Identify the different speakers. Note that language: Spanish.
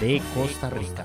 Speaker 1: de Costa Rica.